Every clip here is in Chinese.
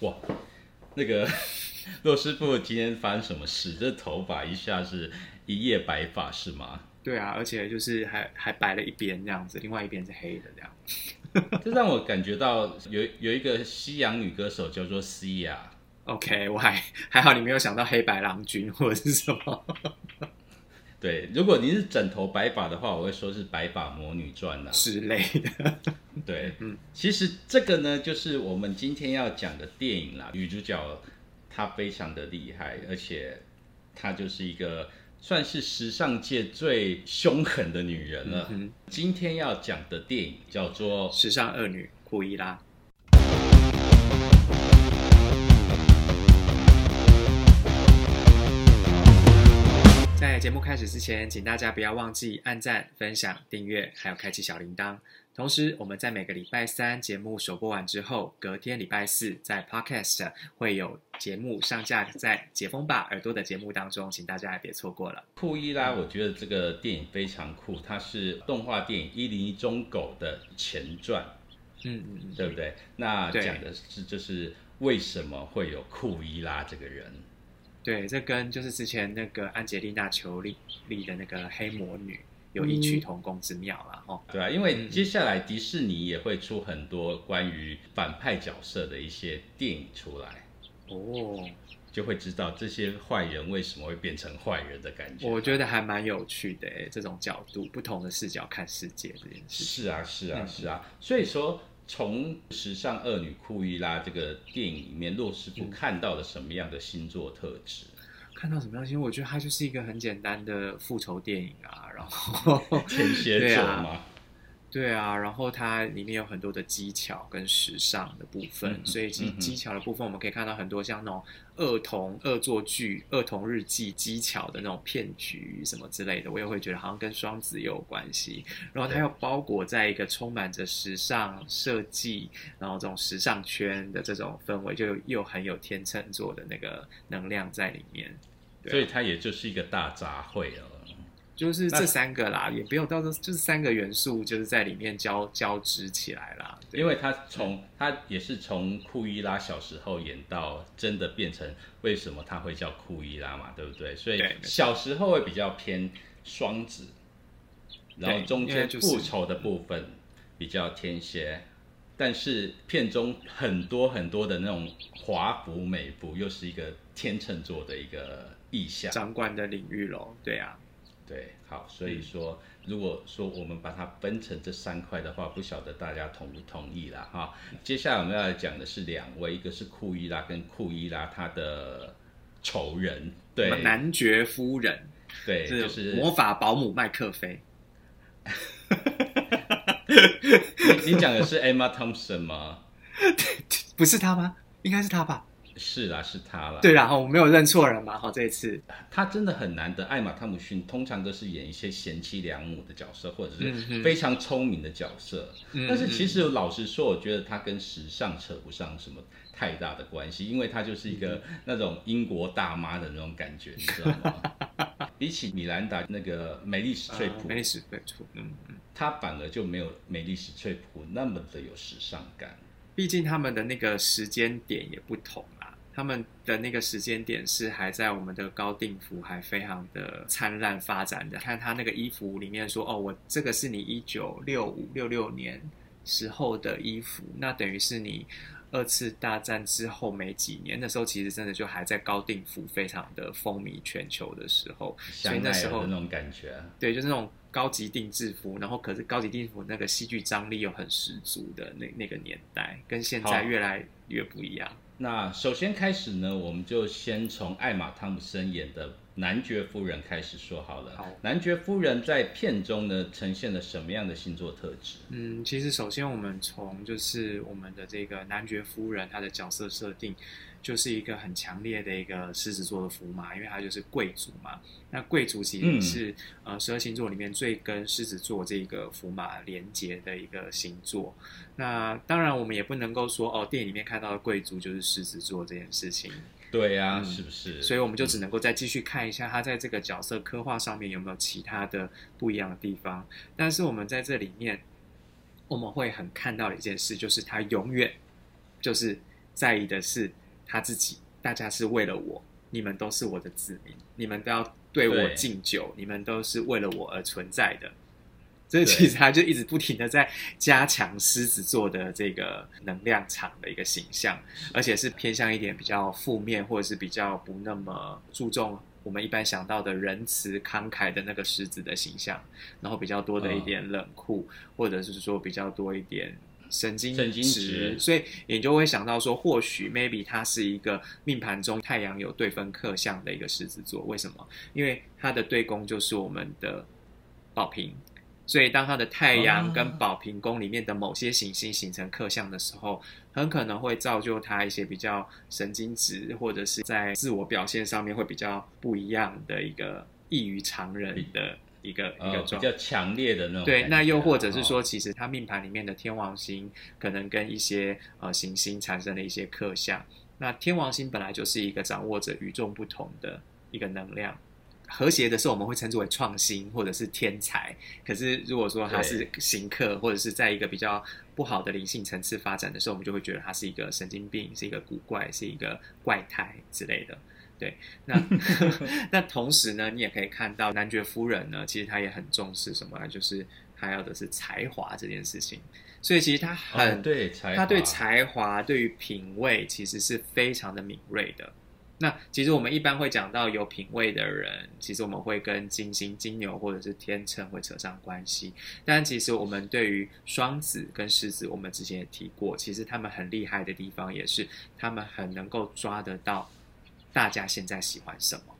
哇，那个 骆师傅今天发生什么事？这头发一下是一夜白发是吗？对啊，而且就是还还白了一边这样子，另外一边是黑的这样。这让我感觉到有有一个西洋女歌手叫做 Cia。OK，我还还好，你没有想到黑白郎君或者是什么。对，如果您是枕头白发的话，我会说是白发魔女传呐之类的。对，嗯，其实这个呢，就是我们今天要讲的电影啦。女主角她非常的厉害，而且她就是一个算是时尚界最凶狠的女人了。今天要讲的电影叫做《时尚恶女库伊拉》。在节目开始之前，请大家不要忘记按赞、分享、订阅，还有开启小铃铛。同时，我们在每个礼拜三节目首播完之后，隔天礼拜四在 Podcast 会有节目上架在解封吧耳朵的节目当中，请大家也别错过了。酷伊拉，我觉得这个电影非常酷，它是动画电影《一零一中狗》的前传，嗯嗯嗯，对不对？那讲的是就是为什么会有酷伊拉这个人。对，这跟就是之前那个安吉丽娜·裘丽丽的那个黑魔女有异曲同工之妙了哈。对啊，因为接下来迪士尼也会出很多关于反派角色的一些电影出来哦，就会知道这些坏人为什么会变成坏人的感觉。我觉得还蛮有趣的诶，这种角度，不同的视角看世界这件事。是啊，是啊，是啊。所以说。从时尚恶女库伊拉这个电影里面，洛师傅看到了什么样的星座特质？看到什么样星？我觉得它就是一个很简单的复仇电影啊，然后天蝎座吗？对啊，然后它里面有很多的技巧跟时尚的部分，所以技技巧的部分我们可以看到很多像那种恶童恶作剧、恶童日记、技巧的那种骗局什么之类的，我也会觉得好像跟双子也有关系。然后它又包裹在一个充满着时尚设计，然后这种时尚圈的这种氛围，就又很有天秤座的那个能量在里面。所以它也就是一个大杂烩了。就是这三个啦，也不用到时候就是三个元素，就是在里面交交织起来啦。因为他从他也是从库伊拉小时候演到真的变成为什么他会叫库伊拉嘛，对不对？所以小时候会比较偏双子，然后中间复仇的部分比较天蝎，但是片中很多很多的那种华服美服又是一个天秤座的一个意象，掌管的领域喽。对啊。对，好，所以说，如果说我们把它分成这三块的话，不晓得大家同不同意啦，哈。接下来我们要来讲的是两位，一个是库伊拉跟库伊拉他的仇人，对，男爵夫人，对，就是魔法保姆麦克菲。你你讲的是 Emma Thompson 吗？不是他吗？应该是他吧。是啦，是他啦。对，然后我没有认错人嘛。好，这一次他真的很难得。艾玛汤姆逊通常都是演一些贤妻良母的角色，或者是非常聪明的角色。但是其实老实说，我觉得他跟时尚扯不上什么太大的关系，因为他就是一个那种英国大妈的那种感觉，你知道吗？比起米兰达那个美丽史翠普，美丽史翠普，嗯嗯，他反而就没有美丽史翠普那么的有时尚感。毕竟他们的那个时间点也不同。他们的那个时间点是还在我们的高定服还非常的灿烂发展的。看他那个衣服里面说，哦，我这个是你一九六五六六年时候的衣服，那等于是你二次大战之后没几年，那时候其实真的就还在高定服非常的风靡全球的时候，所以那时候那种感觉，对，就是那种高级定制服，然后可是高级定制服那个戏剧张力又很十足的那那个年代，跟现在越来越不一样。那首先开始呢，我们就先从艾玛汤姆森演的男爵夫人开始说好了。好，男爵夫人在片中呢呈现了什么样的星座特质？嗯，其实首先我们从就是我们的这个男爵夫人她的角色设定。就是一个很强烈的一个狮子座的符码，因为它就是贵族嘛。那贵族其实是呃十二星座里面最跟狮子座这个福马连接的一个星座。那当然我们也不能够说哦，电影里面看到的贵族就是狮子座这件事情。对呀，是不是？所以我们就只能够再继续看一下他在这个角色刻画上面有没有其他的不一样的地方。但是我们在这里面，我们会很看到的一件事，就是他永远就是。在意的是他自己，大家是为了我，你们都是我的子民，你们都要对我敬酒，你们都是为了我而存在的。所以其实他就一直不停的在加强狮子座的这个能量场的一个形象，而且是偏向一点比较负面，或者是比较不那么注重我们一般想到的仁慈慷慨的那个狮子的形象，然后比较多的一点冷酷，或者是说比较多一点神经质，所以你就会想到说，或许 maybe 它是一个命盘中太阳有对分克相的一个狮子座，为什么？因为它的对宫就是我们的宝瓶。所以，当他的太阳跟宝瓶宫里面的某些行星形成克相的时候，很可能会造就他一些比较神经质，或者是在自我表现上面会比较不一样的一个异于常人的一个一个状比较强烈的那种。对，那又或者是说，其实他命盘里面的天王星可能跟一些呃行星产生了一些克相。那天王星本来就是一个掌握着与众不同的一个能量。和谐的时候，我们会称之为创新或者是天才。可是如果说他是行客，或者是在一个比较不好的灵性层次发展的时候，我们就会觉得他是一个神经病，是一个古怪，是一个怪胎之类的。对，那 那同时呢，你也可以看到男爵夫人呢，其实他也很重视什么，就是他要的是才华这件事情。所以其实他很对，他对才华、对于品味，其实是非常的敏锐的。那其实我们一般会讲到有品味的人，其实我们会跟金星、金牛或者是天秤会扯上关系。但其实我们对于双子跟狮子，我们之前也提过，其实他们很厉害的地方，也是他们很能够抓得到大家现在喜欢什么。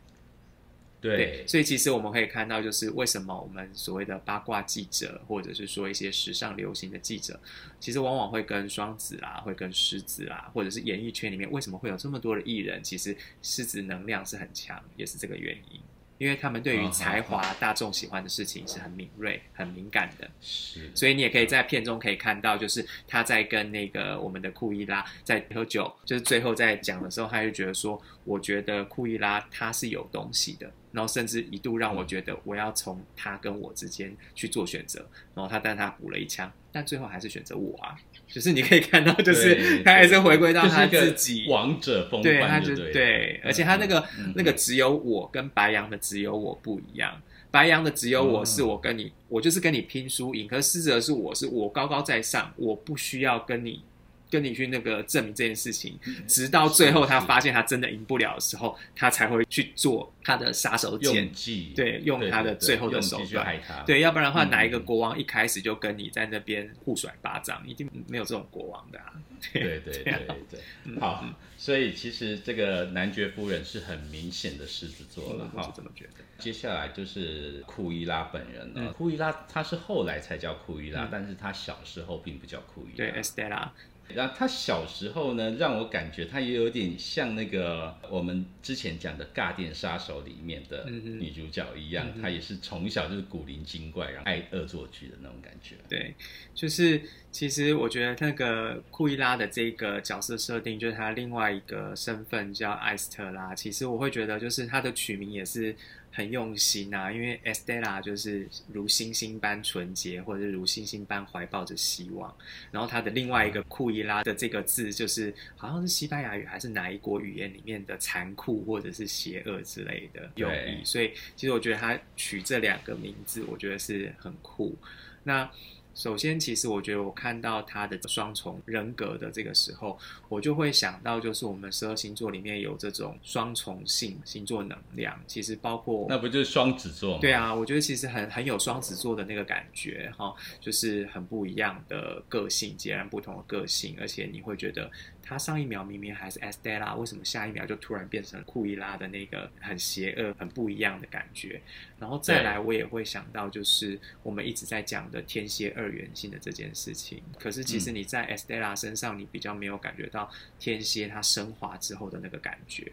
对，所以其实我们可以看到，就是为什么我们所谓的八卦记者，或者是说一些时尚流行的记者，其实往往会跟双子啦，会跟狮子啦，或者是演艺圈里面为什么会有这么多的艺人，其实狮子能量是很强，也是这个原因。因为他们对于才华、大众喜欢的事情是很敏锐、很敏感的，是。所以你也可以在片中可以看到，就是他在跟那个我们的库伊拉在喝酒，就是最后在讲的时候，他就觉得说，我觉得库伊拉他是有东西的，然后甚至一度让我觉得我要从他跟我之间去做选择，然后他但他补了一枪，但最后还是选择我啊。就是你可以看到，就是他还是回归到他自己王者风范，他就对，而且他那个那个只有我跟白羊的只有我不一样，白羊的只有我是我跟你，我就是跟你拼输赢，可是狮子的是我是我高高在上，我不需要跟你。跟你去那个证明这件事情，直到最后他发现他真的赢不了的时候，他才会去做他的杀手锏，对，用他的最后的手段，对，要不然的话，哪一个国王一开始就跟你在那边互甩巴掌，一定没有这种国王的啊。对对对对，好，所以其实这个男爵夫人是很明显的狮子座了，哈，这么觉得。接下来就是库伊拉本人了，库伊拉他是后来才叫库伊拉，但是他小时候并不叫库伊拉，对，Estella。然后她小时候呢，让我感觉他也有点像那个我们之前讲的《尬电杀手》里面的女主角一样，她也是从小就是古灵精怪，然后爱恶作剧的那种感觉。对，就是其实我觉得那个库伊拉的这个角色设定，就是他另外一个身份叫艾斯特拉。其实我会觉得，就是他的取名也是。很用心啊，因为 Estella 就是如星星般纯洁，或者是如星星般怀抱着希望。然后它的另外一个库伊拉的这个字，就是好像是西班牙语还是哪一国语言里面的残酷或者是邪恶之类的用意。所以其实我觉得他取这两个名字，我觉得是很酷。那。首先，其实我觉得我看到他的双重人格的这个时候，我就会想到，就是我们十二星座里面有这种双重性星座能量，其实包括那不就是双子座吗？对啊，我觉得其实很很有双子座的那个感觉哈，就是很不一样的个性，截然不同的个性，而且你会觉得。他上一秒明明还是 Estella，为什么下一秒就突然变成库伊拉的那个很邪恶、很不一样的感觉？然后再来，我也会想到，就是我们一直在讲的天蝎二元性的这件事情。可是其实你在 Estella 身上，你比较没有感觉到天蝎它升华之后的那个感觉，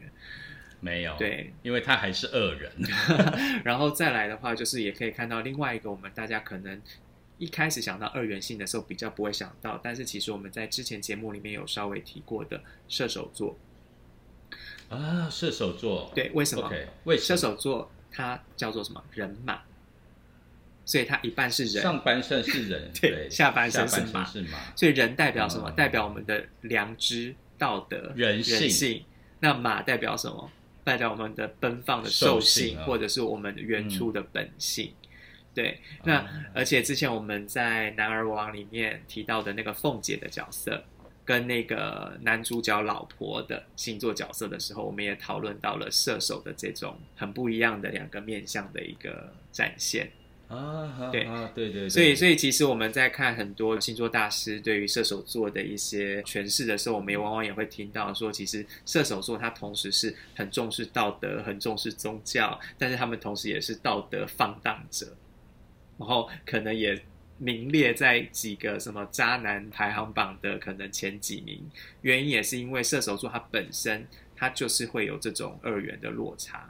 没有对，因为他还是恶人。然后再来的话，就是也可以看到另外一个我们大家可能。一开始想到二元性的时候，比较不会想到，但是其实我们在之前节目里面有稍微提过的射手座。啊，射手座。对，为什么？为射手座它叫做什么？人马，所以它一半是人，上半身是人，对，下半身是马，所以人代表什么？代表我们的良知，道德、人性。那马代表什么？代表我们的奔放的兽性，或者是我们原初的本性。对，那而且之前我们在《男儿王》里面提到的那个凤姐的角色，跟那个男主角老婆的星座角色的时候，我们也讨论到了射手的这种很不一样的两个面相的一个展现。啊，对。啊，对对，所以所以其实我们在看很多星座大师对于射手座的一些诠释的时候，我们也往往也会听到说，其实射手座他同时是很重视道德、很重视宗教，但是他们同时也是道德放荡者，然后可能也名列在几个什么渣男排行榜的可能前几名。原因也是因为射手座它本身它就是会有这种二元的落差。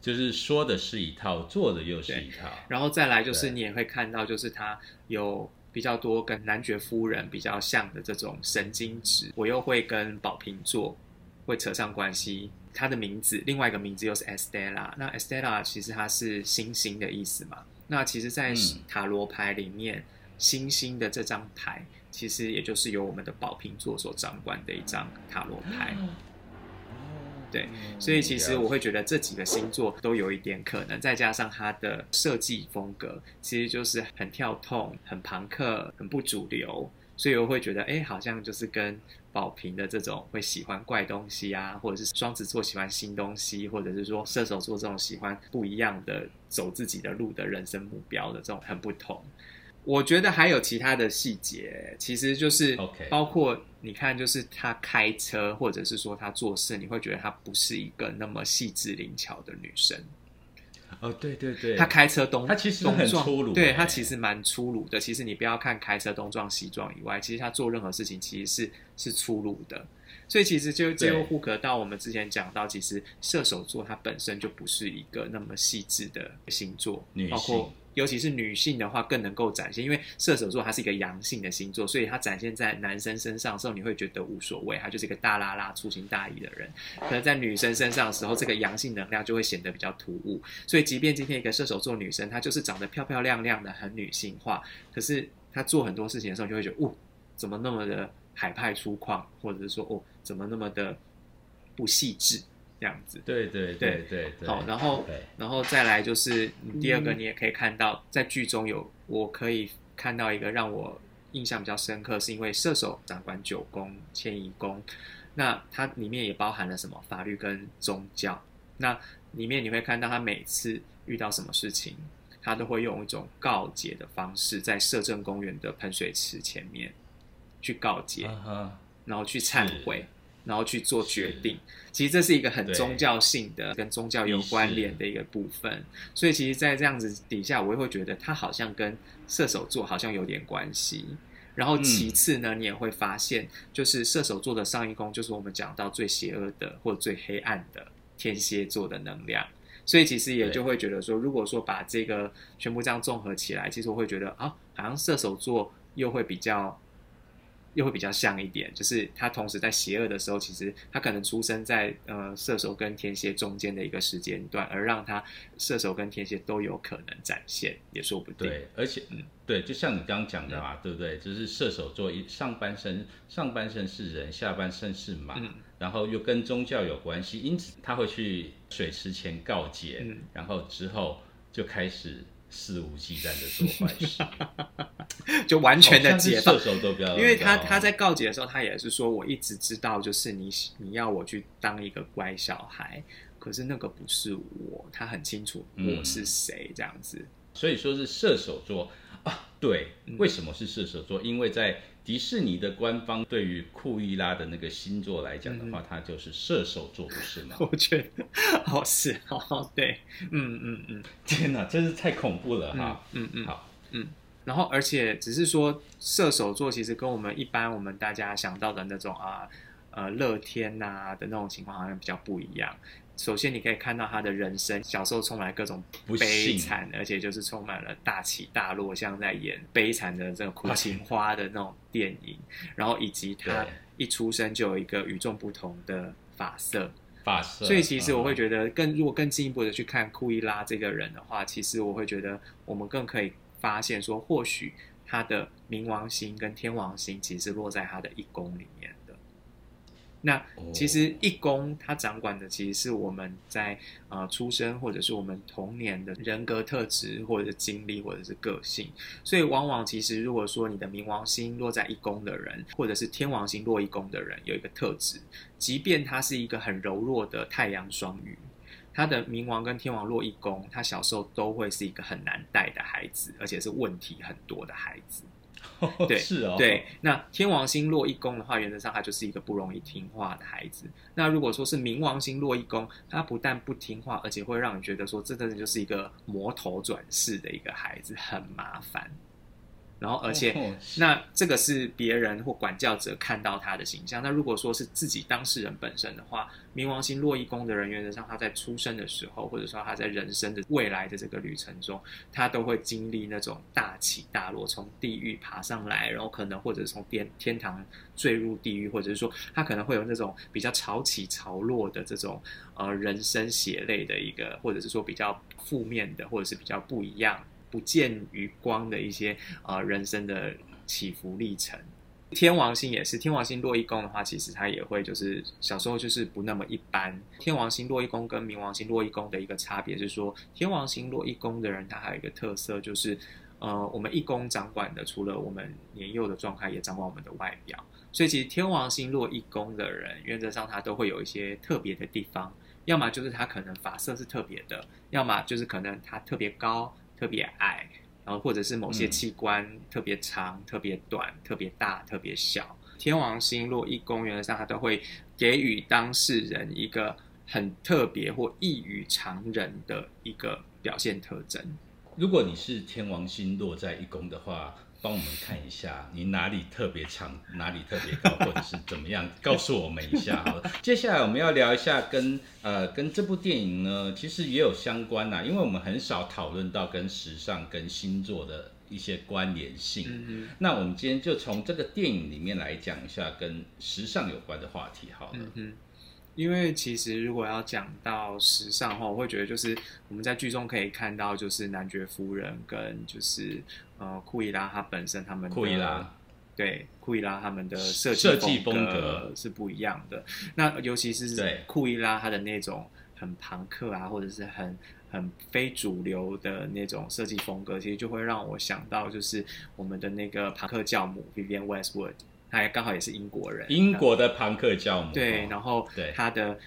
就是说的是一套，做的又是一套，然后再来就是你也会看到，就是他有比较多跟男爵夫人比较像的这种神经质，我又会跟宝瓶座会扯上关系。他的名字另外一个名字又是 Estella，那 Estella 其实它是星星的意思嘛？那其实，在塔罗牌里面，星星的这张牌其实也就是由我们的宝瓶座所掌管的一张塔罗牌。对，所以其实我会觉得这几个星座都有一点可能，再加上它的设计风格，其实就是很跳痛、很朋克、很不主流，所以我会觉得，哎，好像就是跟宝瓶的这种会喜欢怪东西啊，或者是双子座喜欢新东西，或者是说射手座这种喜欢不一样的、走自己的路的人生目标的这种很不同。我觉得还有其他的细节，其实就是包括你看，就是他开车，或者是说他做事，你会觉得他不是一个那么细致灵巧的女生。哦，对对对，他开车东，他其实很粗鲁，对他其实蛮粗鲁的。其实你不要看开车东撞西撞以外，其实他做任何事情其实是是粗鲁的。所以其实就就呼可到我们之前讲到，其实射手座它本身就不是一个那么细致的星座，包括。尤其是女性的话，更能够展现，因为射手座它是一个阳性的星座，所以它展现在男生身上的时候，你会觉得无所谓，他就是一个大拉拉、粗心大意的人。可能在女生身上的时候，这个阳性能量就会显得比较突兀。所以，即便今天一个射手座女生，她就是长得漂漂亮亮的，很女性化，可是她做很多事情的时候，就会觉得，哦，怎么那么的海派粗犷，或者是说，哦，怎么那么的不细致。这样子，对对对对，好，然后然后再来就是第二个，你也可以看到在剧中有，我可以看到一个让我印象比较深刻，是因为射手掌管九宫、迁移宫，那它里面也包含了什么法律跟宗教，那里面你会看到他每次遇到什么事情，他都会用一种告解的方式，在摄政公园的喷水池前面去告解，然后去忏悔。然后去做决定，其实这是一个很宗教性的、跟宗教有关联的一个部分。所以，其实，在这样子底下，我也会觉得它好像跟射手座好像有点关系。然后，其次呢，你也会发现，就是射手座的上一宫，就是我们讲到最邪恶的或最黑暗的天蝎座的能量。所以，其实也就会觉得说，如果说把这个全部这样综合起来，其实我会觉得啊，好像射手座又会比较。又会比较像一点，就是他同时在邪恶的时候，其实他可能出生在呃射手跟天蝎中间的一个时间段，而让他射手跟天蝎都有可能展现，也说不定。对，而且嗯，对，就像你刚刚讲的嘛，对不对？就是射手座一上半身上半身是人，下半身是马，然后又跟宗教有关系，因此他会去水池前告诫，然后之后就开始。肆无忌惮的做坏事，就完全的解放。因为他他在告解的时候，他也是说，我一直知道，就是你你要我去当一个乖小孩，可是那个不是我，他很清楚我是谁这样子。所以说是射手座啊，对，为什么是射手座？因为在迪士尼的官方对于库伊拉的那个星座来讲的话，它就是射手座，不是吗？我觉得哦是哦对，嗯嗯嗯，天哪，真是太恐怖了哈！嗯嗯好嗯，然后而且只是说射手座其实跟我们一般我们大家想到的那种啊呃乐天呐的那种情况好像比较不一样。首先，你可以看到他的人生小时候充满了各种悲惨，而且就是充满了大起大落，像在演悲惨的这种苦情花的那种电影。然后以及他一出生就有一个与众不同的发色，发色。所以其实我会觉得，更如果更进一步的去看库伊拉这个人的话，其实我会觉得我们更可以发现说，或许他的冥王星跟天王星其实落在他的一宫里面的。那其实一宫它掌管的其实是我们在呃出生或者是我们童年的人格特质或者是经历或者是个性，所以往往其实如果说你的冥王星落在一宫的人，或者是天王星落一宫的人，有一个特质，即便他是一个很柔弱的太阳双鱼，他的冥王跟天王落一宫，他小时候都会是一个很难带的孩子，而且是问题很多的孩子。对，是哦。对，那天王星落一宫的话，原则上他就是一个不容易听话的孩子。那如果说是冥王星落一宫，他不但不听话，而且会让你觉得说，这真的就是一个魔头转世的一个孩子，很麻烦。然后，而且，那这个是别人或管教者看到他的形象。那如果说是自己当事人本身的话，冥王星落一宫的人，原则上他在出生的时候，或者说他在人生的未来的这个旅程中，他都会经历那种大起大落，从地狱爬上来，然后可能或者从天天堂坠入地狱，或者是说他可能会有那种比较潮起潮落的这种呃人生血泪的一个，或者是说比较负面的，或者是比较不一样。不见于光的一些呃人生的起伏历程，天王星也是天王星落一宫的话，其实它也会就是小时候就是不那么一般。天王星落一宫跟冥王星落一宫的一个差别是说，天王星落一宫的人，他还有一个特色就是，呃，我们一宫掌管的除了我们年幼的状态，也掌管我们的外表。所以其实天王星落一宫的人，原则上他都会有一些特别的地方，要么就是他可能发色是特别的，要么就是可能他特别高。特别矮，然后或者是某些器官特别长、特别短、特别大、特别小。天王星落一宫，原则上它都会给予当事人一个很特别或异于常人的一个表现特征。如果你是天王星落在一宫的话。帮我们看一下，你哪里特别强，哪里特别高，或者是怎么样，告诉我们一下 好了。接下来我们要聊一下跟呃跟这部电影呢，其实也有相关呐，因为我们很少讨论到跟时尚、跟星座的一些关联性。那我们今天就从这个电影里面来讲一下跟时尚有关的话题好了。因为其实如果要讲到时尚的话，我会觉得就是我们在剧中可以看到，就是男爵夫人跟就是呃库伊拉他本身他们库伊拉对库伊拉他们的设设计风格是不一样的。那尤其是库伊拉他的那种很朋克啊，或者是很很非主流的那种设计风格，其实就会让我想到就是我们的那个朋克教母 Vivienne Westwood。他刚好也是英国人，英国的朋克教母。对，然后他的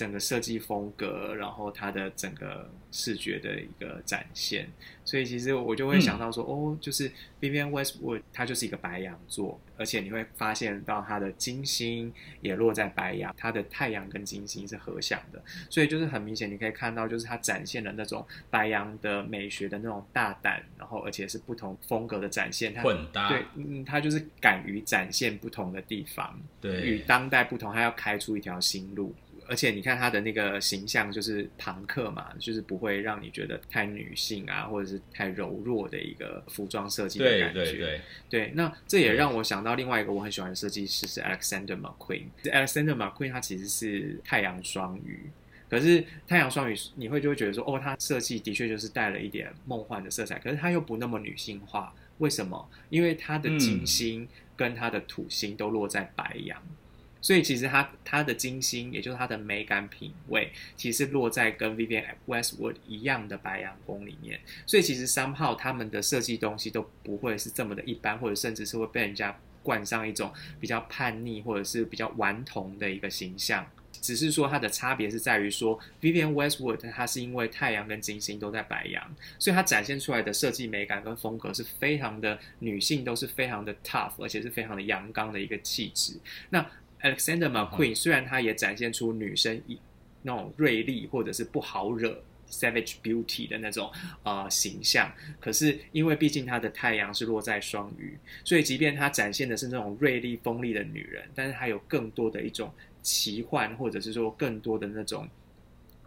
整个设计风格，然后它的整个视觉的一个展现，所以其实我就会想到说，哦，就是 Vivienne Westwood，他就是一个白羊座。而且你会发现到它的金星也落在白羊，它的太阳跟金星是合相的，所以就是很明显，你可以看到，就是它展现了那种白羊的美学的那种大胆，然后而且是不同风格的展现。混搭。对，嗯，它就是敢于展现不同的地方，对，与当代不同，它要开出一条新路。而且你看他的那个形象，就是朋克嘛，就是不会让你觉得太女性啊，或者是太柔弱的一个服装设计的感觉。对对对。对，那这也让我想到另外一个我很喜欢的设计师是 Alexander McQueen。Alexander McQueen 他其实是太阳双鱼，可是太阳双鱼你会就会觉得说，哦，他设计的确就是带了一点梦幻的色彩，可是它又不那么女性化。为什么？因为它的金星跟它的土星都落在白羊。所以其实他他的金星，也就是他的美感品味，其实落在跟 Vivian Westwood 一样的白羊宫里面。所以其实三号他们的设计东西都不会是这么的一般，或者甚至是会被人家冠上一种比较叛逆或者是比较顽童的一个形象。只是说它的差别是在于说，Vivian Westwood 它是因为太阳跟金星都在白羊，所以它展现出来的设计美感跟风格是非常的女性，都是非常的 tough，而且是非常的阳刚的一个气质。那 Alexander McQueen 虽然她也展现出女生一那种锐利或者是不好惹 savage beauty 的那种呃形象，可是因为毕竟她的太阳是落在双鱼，所以即便她展现的是那种锐利锋利的女人，但是她有更多的一种奇幻，或者是说更多的那种。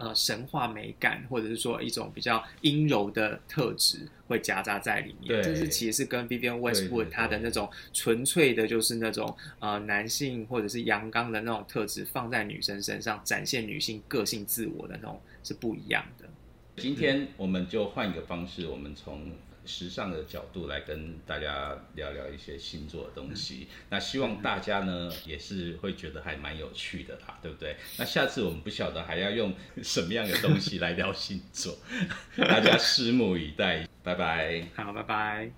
呃，神话美感，或者是说一种比较阴柔的特质，会夹杂在里面。就是其实是跟 Vivienne Westwood 他的那种纯粹的，就是那种呃男性或者是阳刚的那种特质，放在女生身上展现女性个性自我的那种是不一样的。今天我们就换一个方式，我们从时尚的角度来跟大家聊聊一些星座的东西。那希望大家呢也是会觉得还蛮有趣的啦，对不对？那下次我们不晓得还要用什么样的东西来聊星座，大家拭目以待。拜拜。好，拜拜。